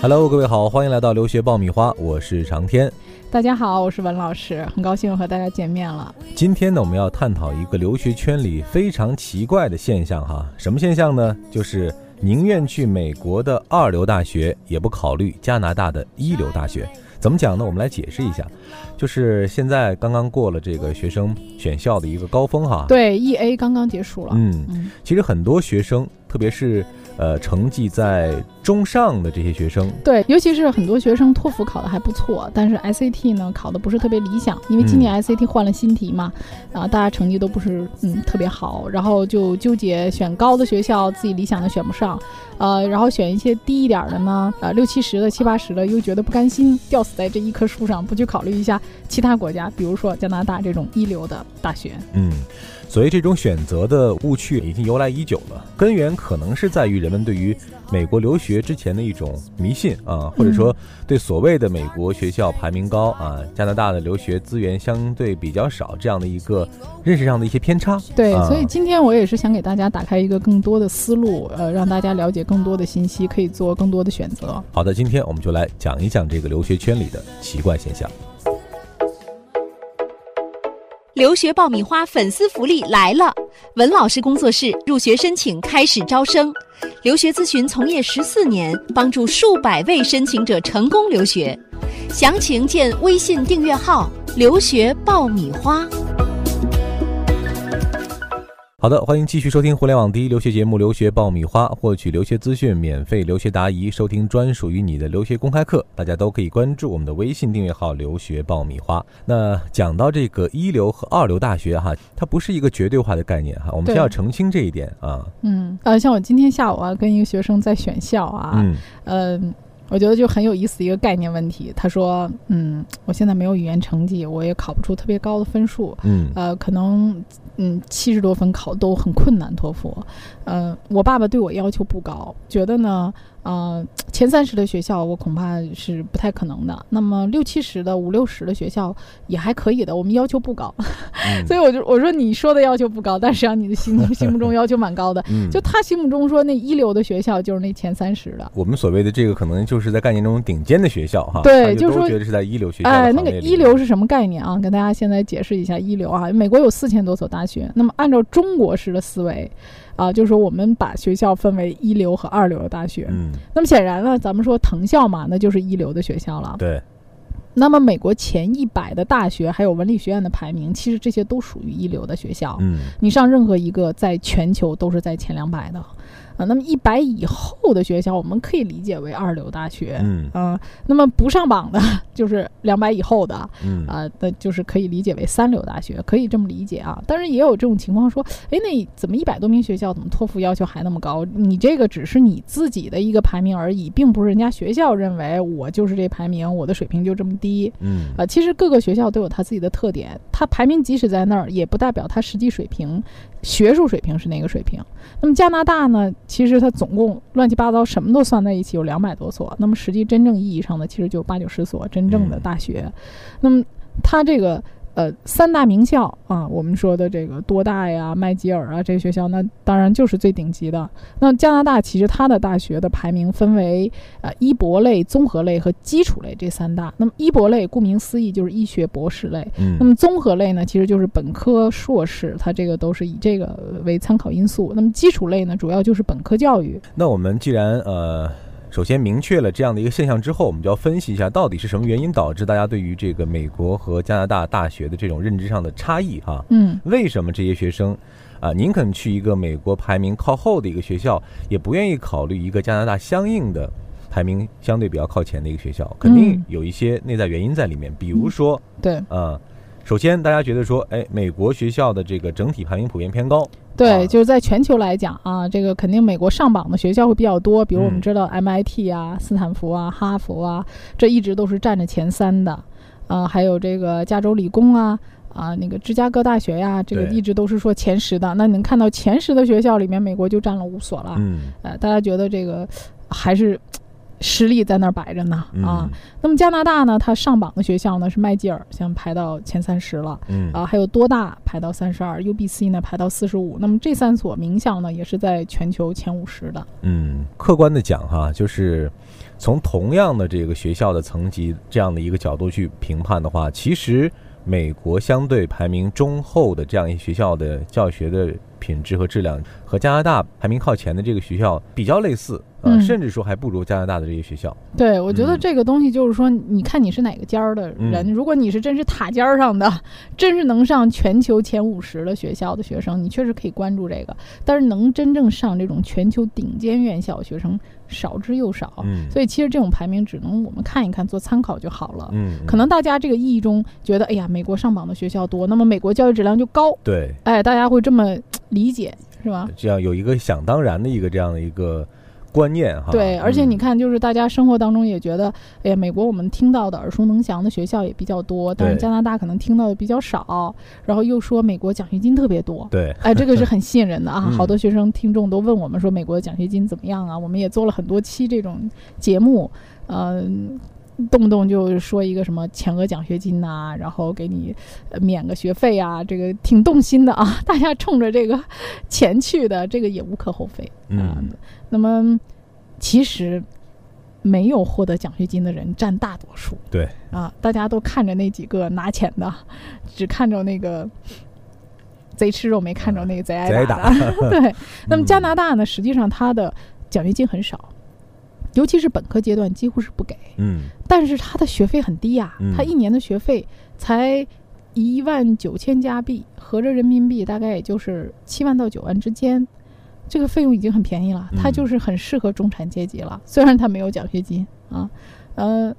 Hello，各位好，欢迎来到留学爆米花，我是长天。大家好，我是文老师，很高兴和大家见面了。今天呢，我们要探讨一个留学圈里非常奇怪的现象哈，什么现象呢？就是宁愿去美国的二流大学，也不考虑加拿大的一流大学。怎么讲呢？我们来解释一下，就是现在刚刚过了这个学生选校的一个高峰哈。对，E A 刚刚结束了。嗯，其实很多学生，特别是。呃，成绩在中上的这些学生，对，尤其是很多学生托福考的还不错，但是 SAT 呢考的不是特别理想，因为今年 SAT 换了新题嘛，啊，大家成绩都不是嗯特别好，然后就纠结选高的学校，自己理想的选不上，呃，然后选一些低一点的呢，呃，六七十的、七八十的，又觉得不甘心吊死在这一棵树上，不去考虑一下其他国家，比如说加拿大这种一流的大学，嗯。所以，这种选择的误区已经由来已久了，根源可能是在于人们对于美国留学之前的一种迷信啊，或者说对所谓的美国学校排名高啊，加拿大的留学资源相对比较少这样的一个认识上的一些偏差。对，所以今天我也是想给大家打开一个更多的思路，呃，让大家了解更多的信息，可以做更多的选择。好的，今天我们就来讲一讲这个留学圈里的奇怪现象。留学爆米花粉丝福利来了！文老师工作室入学申请开始招生，留学咨询从业十四年，帮助数百位申请者成功留学。详情见微信订阅号“留学爆米花”。好的，欢迎继续收听互联网第一留学节目《留学爆米花》，获取留学资讯、免费留学答疑、收听专属于你的留学公开课。大家都可以关注我们的微信订阅号“留学爆米花”。那讲到这个一流和二流大学哈，它不是一个绝对化的概念哈，我们先要澄清这一点啊。嗯，呃，像我今天下午啊，跟一个学生在选校啊，嗯。我觉得就很有意思一个概念问题。他说：“嗯，我现在没有语言成绩，我也考不出特别高的分数。嗯，呃，可能嗯七十多分考都很困难，托福。嗯，我爸爸对我要求不高，觉得呢。”呃，前三十的学校我恐怕是不太可能的。那么六七十的、五六十的学校也还可以的。我们要求不高，所以我就我说你说的要求不高，但实际上你的心 心目中要求蛮高的。就他心目中说那一流的学校就是那前三十的。我们所谓的这个可能就是在概念中顶尖的学校哈。对，就是说觉得是在一流学校。哎，那个一流是什么概念啊？跟大家现在解释一下一流啊。美国有四千多所大学，那么按照中国式的思维。啊，就是说我们把学校分为一流和二流的大学。嗯，那么显然呢，咱们说藤校嘛，那就是一流的学校了。对。那么美国前一百的大学还有文理学院的排名，其实这些都属于一流的学校。嗯，你上任何一个，在全球都是在前两百的。啊，那么一百以后的学校，我们可以理解为二流大学。嗯啊，那么不上榜的，就是两百以后的。嗯啊，那就是可以理解为三流大学，可以这么理解啊。当然也有这种情况，说，哎，那怎么一百多名学校，怎么托福要求还那么高？你这个只是你自己的一个排名而已，并不是人家学校认为我就是这排名，我的水平就这么低。嗯啊，其实各个学校都有它自己的特点，它排名即使在那儿，也不代表它实际水平。学术水平是哪个水平？那么加拿大呢？其实它总共乱七八糟什么都算在一起有两百多所，那么实际真正意义上的其实就八九十所真正的大学。那么它这个。呃，三大名校啊，我们说的这个多大呀、麦吉尔啊，这些学校，那当然就是最顶级的。那加拿大其实它的大学的排名分为呃医博类、综合类和基础类这三大。那么医博类顾名思义就是医学博士类，嗯，那么综合类呢，其实就是本科、硕士，它这个都是以这个为参考因素。那么基础类呢，主要就是本科教育。那我们既然呃。首先明确了这样的一个现象之后，我们就要分析一下到底是什么原因导致大家对于这个美国和加拿大大学的这种认知上的差异哈？嗯，为什么这些学生啊宁肯去一个美国排名靠后的一个学校，也不愿意考虑一个加拿大相应的排名相对比较靠前的一个学校？肯定有一些内在原因在里面，比如说，对，啊，首先大家觉得说，哎，美国学校的这个整体排名普遍偏高。对，就是在全球来讲啊，这个肯定美国上榜的学校会比较多。比如我们知道 MIT 啊、斯坦福啊、哈佛啊，这一直都是占着前三的。啊，还有这个加州理工啊，啊，那个芝加哥大学呀，这个一直都是说前十的。那你能看到前十的学校里面，美国就占了五所了。嗯，呃，大家觉得这个还是实力在那儿摆着呢啊。那么加拿大呢，它上榜的学校呢是麦吉尔，像排到前三十了，嗯啊，还有多大排到三十二，UBC 呢排到四十五。那么这三所名校呢，也是在全球前五十的。嗯，客观的讲哈，就是从同样的这个学校的层级这样的一个角度去评判的话，其实美国相对排名中后的这样一些学校的教学的。品质和质量和加拿大排名靠前的这个学校比较类似，呃，甚至说还不如加拿大的这些学校。对，我觉得这个东西就是说，你看你是哪个尖儿的人，如果你是真是塔尖儿上的，真是能上全球前五十的学校的学生，你确实可以关注这个。但是能真正上这种全球顶尖院校的学生少之又少，所以其实这种排名只能我们看一看做参考就好了。嗯，可能大家这个意义中觉得，哎呀，美国上榜的学校多，那么美国教育质量就高。对，哎，大家会这么。理解是吧？这样有一个想当然的一个这样的一个观念哈。对，而且你看，就是大家生活当中也觉得，哎呀，美国我们听到的耳熟能详的学校也比较多，但是加拿大可能听到的比较少。然后又说美国奖学金特别多，对，哎，这个是很吸引人的啊。好多学生听众都问我们说，美国的奖学金怎么样啊？我们也做了很多期这种节目，嗯。动不动就说一个什么全额奖学金呐，然后给你免个学费啊，这个挺动心的啊。大家冲着这个钱去的，这个也无可厚非啊。那么其实没有获得奖学金的人占大多数。对啊，大家都看着那几个拿钱的，只看着那个贼吃肉，没看着那个贼挨打。对。那么加拿大呢，实际上它的奖学金很少。尤其是本科阶段几乎是不给，嗯，但是他的学费很低呀，他一年的学费才一万九千加币，合着人民币大概也就是七万到九万之间，这个费用已经很便宜了，他就是很适合中产阶级了。虽然他没有奖学金啊，呃，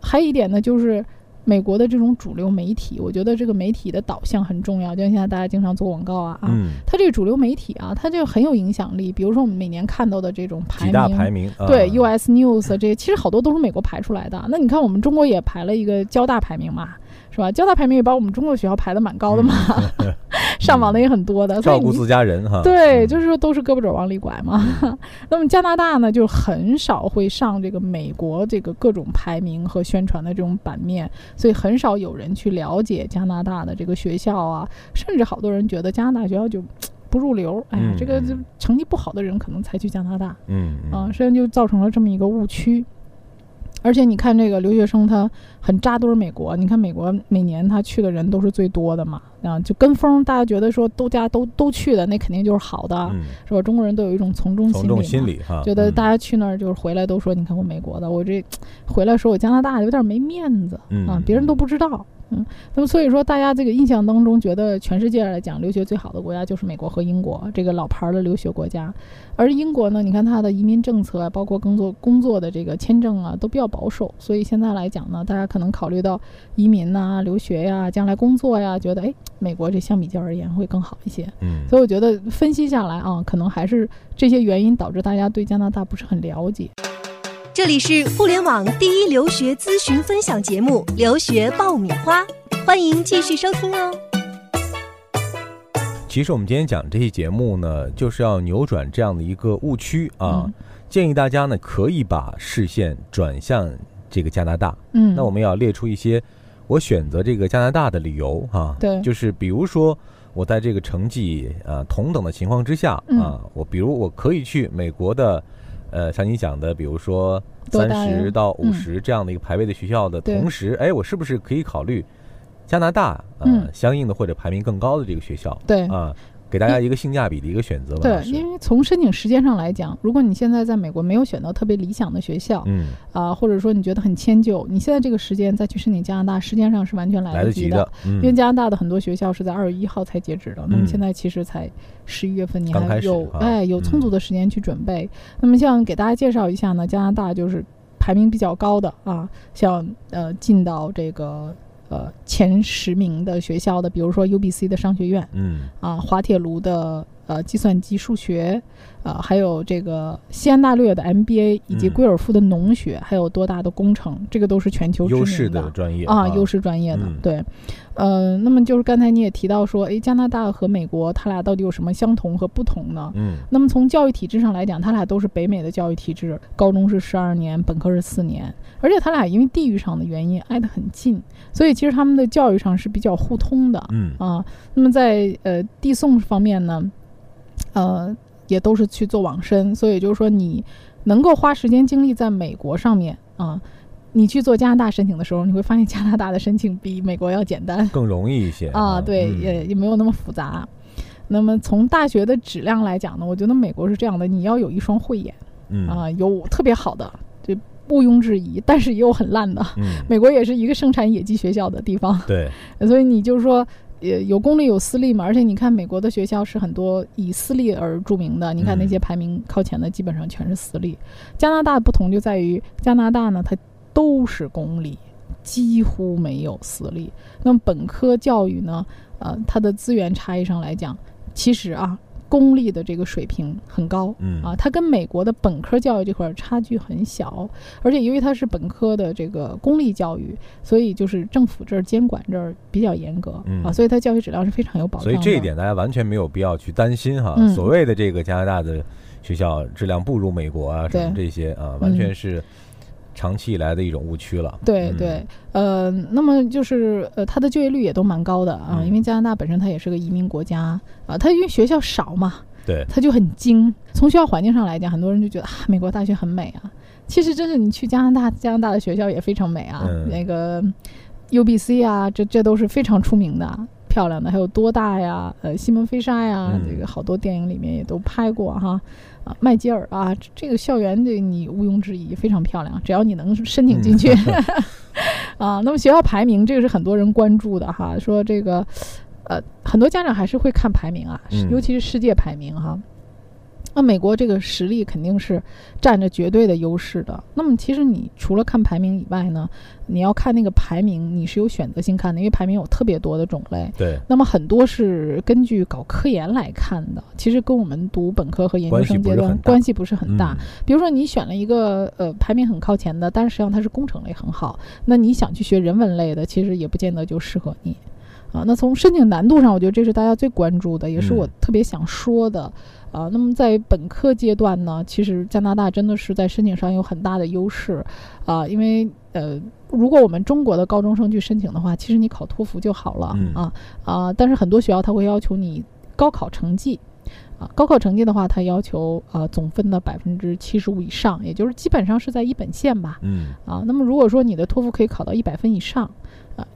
还有一点呢就是。美国的这种主流媒体，我觉得这个媒体的导向很重要。就像现在大家经常做广告啊，啊，它这个主流媒体啊，它就很有影响力。比如说我们每年看到的这种排名，排名，对，US News 这些，其实好多都是美国排出来的。那你看我们中国也排了一个交大排名嘛。是吧？交大排名也把我们中国学校排的蛮高的嘛，上榜的也很多的。照顾自家人哈。对，就是说都是胳膊肘往里拐嘛。那么加拿大呢，就很少会上这个美国这个各种排名和宣传的这种版面，所以很少有人去了解加拿大的这个学校啊，甚至好多人觉得加拿大学校就不入流。哎呀，这个就成绩不好的人可能才去加拿大。嗯。啊，实际上就造成了这么一个误区。而且你看，这个留学生他很扎堆美国。你看美国每年他去的人都是最多的嘛，啊，就跟风，大家觉得说都家都都去的，那肯定就是好的，是吧？中国人都有一种从众心理，心理哈，觉得大家去那儿就是回来都说，你看我美国的，我这 回来说我加拿大有点没面子啊，别人都不知道。嗯，那么所以说，大家这个印象当中，觉得全世界来讲留学最好的国家就是美国和英国这个老牌的留学国家，而英国呢，你看它的移民政策啊，包括工作工作的这个签证啊，都比较保守，所以现在来讲呢，大家可能考虑到移民呐、留学呀、将来工作呀，觉得哎，美国这相比较而言会更好一些。嗯，所以我觉得分析下来啊，可能还是这些原因导致大家对加拿大不是很了解。这里是互联网第一留学咨询分享节目《留学爆米花》，欢迎继续收听哦。其实我们今天讲这期节目呢，就是要扭转这样的一个误区啊，建议大家呢可以把视线转向这个加拿大。嗯，那我们要列出一些我选择这个加拿大的理由哈。对，就是比如说我在这个成绩啊同等的情况之下啊，我比如我可以去美国的。呃，像你讲的，比如说三十到五十这样的一个排位的学校的同时，哎，我是不是可以考虑加拿大呃相应的或者排名更高的这个学校？对啊。给大家一个性价比的一个选择吧。对，因为从申请时间上来讲，如果你现在在美国没有选到特别理想的学校，嗯，啊，或者说你觉得很迁就，你现在这个时间再去申请加拿大，时间上是完全来得及的。因为加拿大的很多学校是在二月一号才截止的，那么现在其实才十一月份，你还有哎有充足的时间去准备。那么像给大家介绍一下呢，加拿大就是排名比较高的啊，像呃进到这个。呃，前十名的学校的，比如说 UBC 的商学院，嗯，啊，滑铁卢的呃计算机、数学，呃还有这个西安大略的 MBA，以及贵尔夫的农学，还有多大的工程，这个都是全球优势的专业啊，优势专业的对。呃，那么就是刚才你也提到说，诶，加拿大和美国，它俩到底有什么相同和不同呢？嗯，那么从教育体制上来讲，它俩都是北美的教育体制，高中是十二年，本科是四年，而且他俩因为地域上的原因挨得很近，所以其实他们的教育上是比较互通的。嗯啊，那么在呃递送方面呢，呃，也都是去做网申，所以就是说你能够花时间精力在美国上面啊。你去做加拿大申请的时候，你会发现加拿大的申请比美国要简单，更容易一些啊。对，也也没有那么复杂。那么从大学的质量来讲呢，我觉得美国是这样的：你要有一双慧眼，啊，有特别好的，就毋庸置疑；但是也有很烂的。美国也是一个生产野鸡学校的地方。对，所以你就是说，也有公立有私立嘛。而且你看，美国的学校是很多以私立而著名的。你看那些排名靠前的，基本上全是私立。加拿大不同就在于，加拿大呢，它都是公立，几乎没有私立。那么本科教育呢？呃，它的资源差异上来讲，其实啊，公立的这个水平很高。嗯啊，它跟美国的本科教育这块差距很小。而且由于它是本科的这个公立教育，所以就是政府这儿监管这儿比较严格啊，所以它教学质量是非常有保障。所以这一点大家完全没有必要去担心哈。所谓的这个加拿大的学校质量不如美国啊什么这些啊，完全是。长期以来的一种误区了。对对，呃，那么就是呃，它的就业率也都蛮高的啊，因为加拿大本身它也是个移民国家啊，它因为学校少嘛，对，它就很精。从学校环境上来讲，很多人就觉得啊，美国大学很美啊。其实真是你去加拿大，加拿大的学校也非常美啊，那个 U B C 啊，这这都是非常出名的。漂亮的还有多大呀？呃，西门菲沙呀，这个好多电影里面也都拍过哈。啊，麦吉尔啊，这个校园这你毋庸置疑非常漂亮，只要你能申请进去。啊，那么学校排名这个是很多人关注的哈，说这个，呃，很多家长还是会看排名啊，尤其是世界排名哈。那美国这个实力肯定是占着绝对的优势的。那么其实你除了看排名以外呢，你要看那个排名，你是有选择性看的，因为排名有特别多的种类。对。那么很多是根据搞科研来看的，其实跟我们读本科和研究生阶段关系不是很大。比如说你选了一个呃排名很靠前的，但是实际上它是工程类很好，那你想去学人文类的，其实也不见得就适合你。啊，那从申请难度上，我觉得这是大家最关注的，也是我特别想说的。啊，那么在本科阶段呢，其实加拿大真的是在申请上有很大的优势，啊，因为呃，如果我们中国的高中生去申请的话，其实你考托福就好了啊啊，但是很多学校他会要求你高考成绩，啊，高考成绩的话，他要求呃总分的百分之七十五以上，也就是基本上是在一本线吧，嗯，啊，那么如果说你的托福可以考到一百分以上。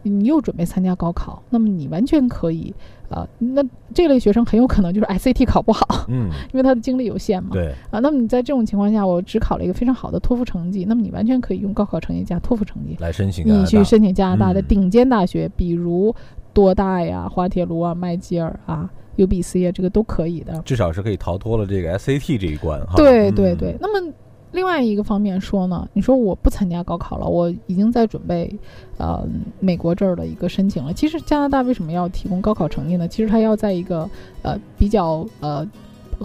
你又准备参加高考，那么你完全可以，啊，那这类学生很有可能就是 SAT 考不好，嗯，因为他的精力有限嘛，对，啊，那么你在这种情况下，我只考了一个非常好的托福成绩，那么你完全可以用高考成绩加托福成绩来申请，你去申请加拿大的顶尖大学，比如多大呀、滑铁卢啊、麦吉尔啊、UBC 啊，这个都可以的，至少是可以逃脱了这个 SAT 这一关，哈，对对对，那么。另外一个方面说呢，你说我不参加高考了，我已经在准备，呃，美国这儿的一个申请了。其实加拿大为什么要提供高考成绩呢？其实它要在一个呃比较呃。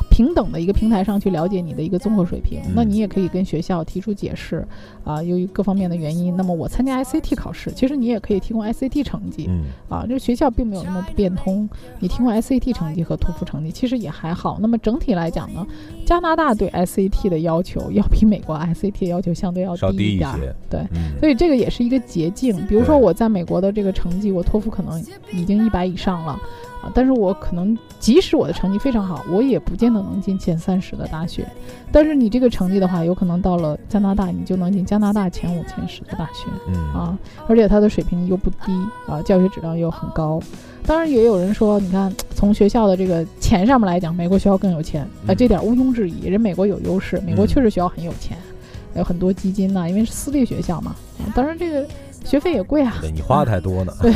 平等的一个平台上去了解你的一个综合水平，那你也可以跟学校提出解释啊，由于各方面的原因，那么我参加 SAT 考试，其实你也可以提供 SAT 成绩，啊，这学校并没有那么不变通，你提供 SAT 成绩和托福成绩其实也还好。那么整体来讲呢，加拿大对 SAT 的要求要比美国 SAT 要求相对要低一点，对，所以这个也是一个捷径。比如说我在美国的这个成绩，我托福可能已经一百以上了。啊，但是我可能即使我的成绩非常好，我也不见得能进前三十的大学。但是你这个成绩的话，有可能到了加拿大，你就能进加拿大前五、前十的大学。嗯啊，而且它的水平又不低啊，教学质量又很高。当然也有人说，你看从学校的这个钱上面来讲，美国学校更有钱啊，这点毋庸置疑。人美国有优势，美国确实学校很有钱，有很多基金呐，因为是私立学校嘛。啊，当然这个。学费也贵啊。对你花的太多呢。对，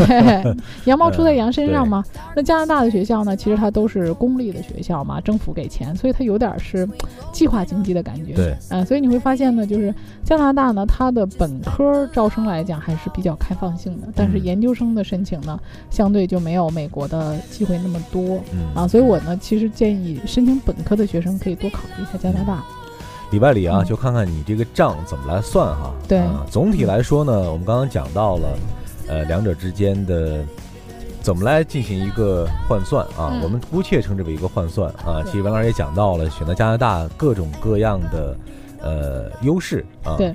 羊毛出在羊身上嘛。那加拿大的学校呢，其实它都是公立的学校嘛，政府给钱，所以它有点是计划经济的感觉。对，嗯，所以你会发现呢，就是加拿大呢，它的本科招生来讲还是比较开放性的，但是研究生的申请呢，相对就没有美国的机会那么多。嗯啊，所以我呢，其实建议申请本科的学生可以多考虑一下加拿大。里外里啊，就看看你这个账怎么来算哈。对，总体来说呢，我们刚刚讲到了，呃，两者之间的怎么来进行一个换算啊？我们姑且称之为一个换算啊。其实文老师也讲到了，选择加拿大各种各样的呃优势啊。对。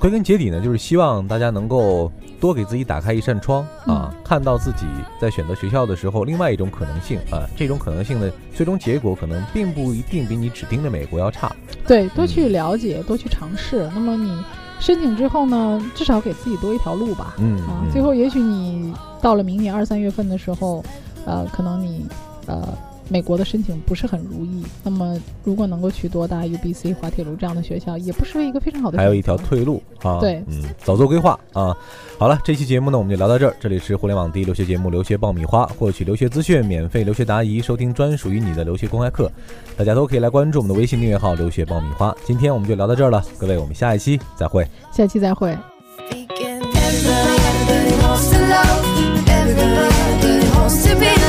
归根结底呢，就是希望大家能够多给自己打开一扇窗啊，看到自己在选择学校的时候另外一种可能性啊。这种可能性的最终结果可能并不一定比你指定的美国要差。对，多去了解，多去尝试。那么你申请之后呢，至少给自己多一条路吧。嗯啊，最后也许你到了明年二三月份的时候，呃，可能你呃。美国的申请不是很如意，那么如果能够去多大 UBC、滑铁卢这样的学校，也不失为一个非常好的。还有一条退路啊，对，嗯，早做规划啊。好了，这期节目呢，我们就聊到这儿。这里是互联网第一留学节目《留学爆米花》，获取留学资讯、免费留学答疑、收听专属于你的留学公开课，大家都可以来关注我们的微信订阅号“留学爆米花”。今天我们就聊到这儿了，各位，我们下一期再会。下期再会。to be